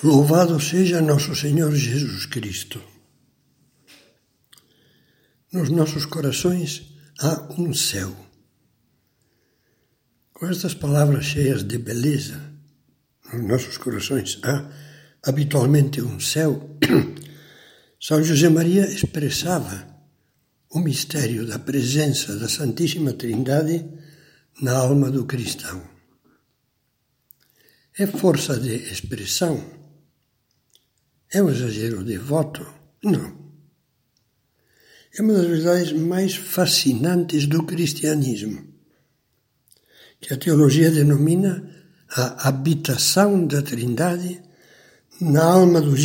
Louvado seja nosso Senhor Jesus Cristo. Nos nossos corações há um céu. Com estas palavras cheias de beleza, nos nossos corações há habitualmente um céu. São José Maria expressava o mistério da presença da Santíssima Trindade na alma do cristão. É força de expressão é um exagero devoto? Não. É uma das verdades mais fascinantes do cristianismo, que a teologia denomina a habitação da Trindade na alma do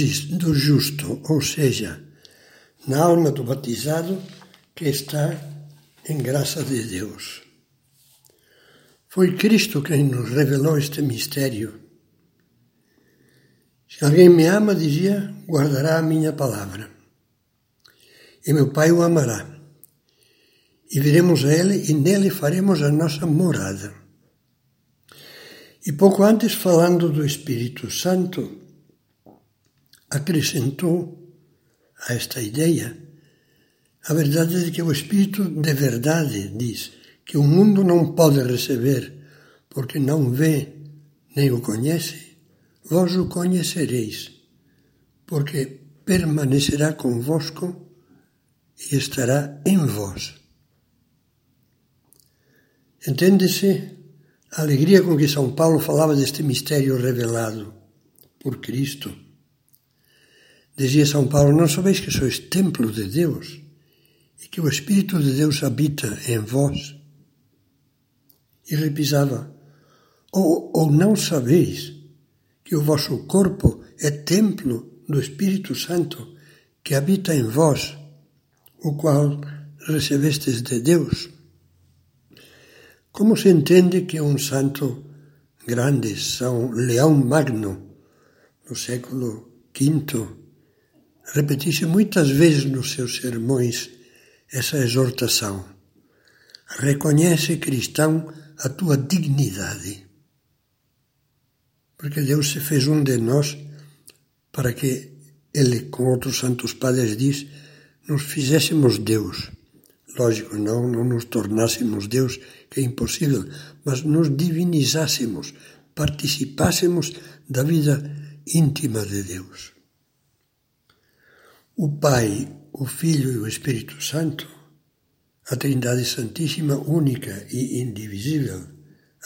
justo, ou seja, na alma do batizado que está em graça de Deus. Foi Cristo quem nos revelou este mistério se alguém me ama, dizia, guardará a minha palavra. E meu Pai o amará. E viremos a Ele e nele faremos a nossa morada. E pouco antes, falando do Espírito Santo, acrescentou a esta ideia a verdade de que o Espírito de verdade diz que o mundo não pode receber porque não vê nem o conhece vós o conhecereis, porque permanecerá convosco e estará em vós. Entende-se a alegria com que São Paulo falava deste mistério revelado por Cristo. Dizia São Paulo: Não sabeis que sois templo de Deus e que o Espírito de Deus habita em vós? E repisava: Ou, ou não sabeis que o vosso corpo é templo do Espírito Santo que habita em vós, o qual recebestes de Deus. Como se entende que um santo grande, São Leão Magno, no século V, repetisse muitas vezes nos seus sermões essa exortação: reconhece, cristão, a tua dignidade porque Deus se fez um de nós para que Ele, com outros santos padres, diz, nos fizéssemos Deus. Lógico, não, não nos tornássemos Deus, que é impossível, mas nos divinizássemos, participássemos da vida íntima de Deus. O Pai, o Filho e o Espírito Santo, a Trindade Santíssima, única e indivisível,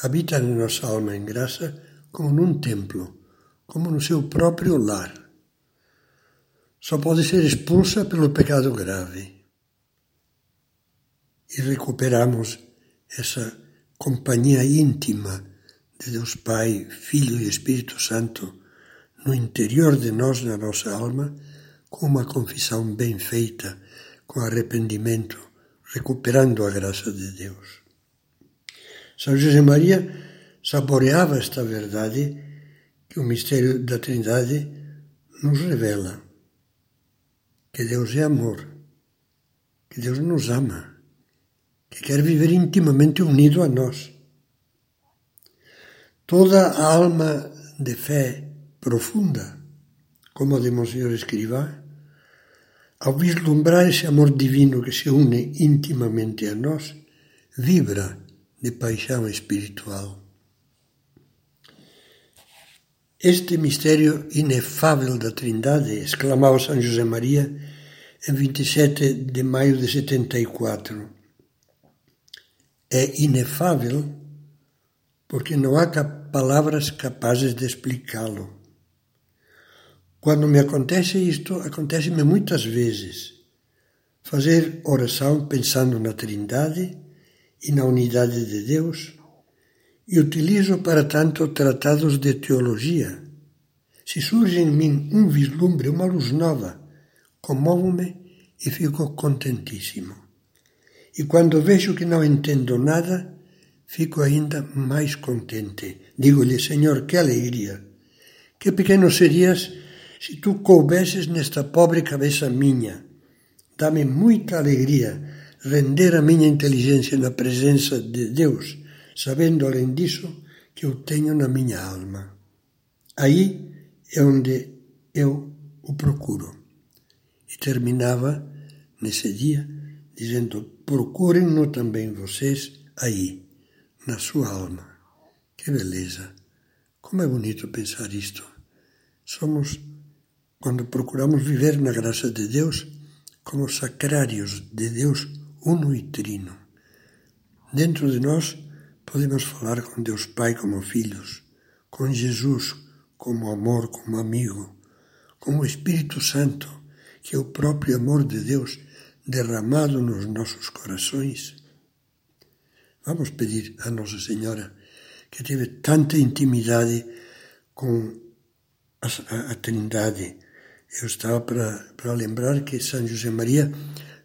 habita na nossa alma em graça como num templo, como no seu próprio lar. Só pode ser expulsa pelo pecado grave. E recuperamos essa companhia íntima de Deus Pai, Filho e Espírito Santo no interior de nós, na nossa alma, com uma confissão bem feita, com arrependimento, recuperando a graça de Deus. São José Maria saboreava esta verdade que o mistério da Trindade nos revela. Que Deus é amor, que Deus nos ama, que quer viver intimamente unido a nós. Toda a alma de fé profunda, como a de Monsenhor Escrivá, ao vislumbrar esse amor divino que se une intimamente a nós, vibra de paixão espiritual. Este mistério inefável da Trindade, exclamava São José Maria em 27 de maio de 74. É inefável porque não há palavras capazes de explicá-lo. Quando me acontece isto, acontece-me muitas vezes. Fazer oração pensando na Trindade e na unidade de Deus e utilizo para tanto tratados de teologia. Se surge em mim um vislumbre, uma luz nova, comovo-me e fico contentíssimo. E quando vejo que não entendo nada, fico ainda mais contente. Digo-lhe, Senhor, que alegria! Que pequeno serias se tu coubesses nesta pobre cabeça minha. Dá-me muita alegria render a minha inteligência na presença de Deus sabendo além disso que eu tenho na minha alma. Aí é onde eu o procuro. E terminava nesse dia dizendo: procurem-no também vocês aí, na sua alma. Que beleza! Como é bonito pensar isto. Somos, quando procuramos viver na graça de Deus, como sacrários de Deus uno e trino. Dentro de nós podemos falar com Deus Pai como filhos, com Jesus como amor, como amigo, como Espírito Santo, que é o próprio amor de Deus derramado nos nossos corações. Vamos pedir a Nossa Senhora, que teve tanta intimidade com a, a, a Trindade. Eu estava para, para lembrar que São José Maria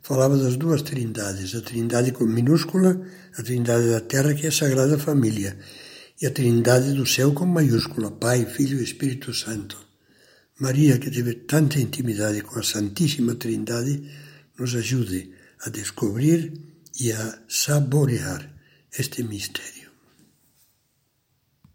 falava das duas trindades, a trindade com minúscula, a trindade da terra, que é a Sagrada Família, e a trindade do céu com maiúscula, Pai, Filho e Espírito Santo. Maria, que teve tanta intimidade com a Santíssima Trindade, nos ajude a descobrir e a saborear este mistério.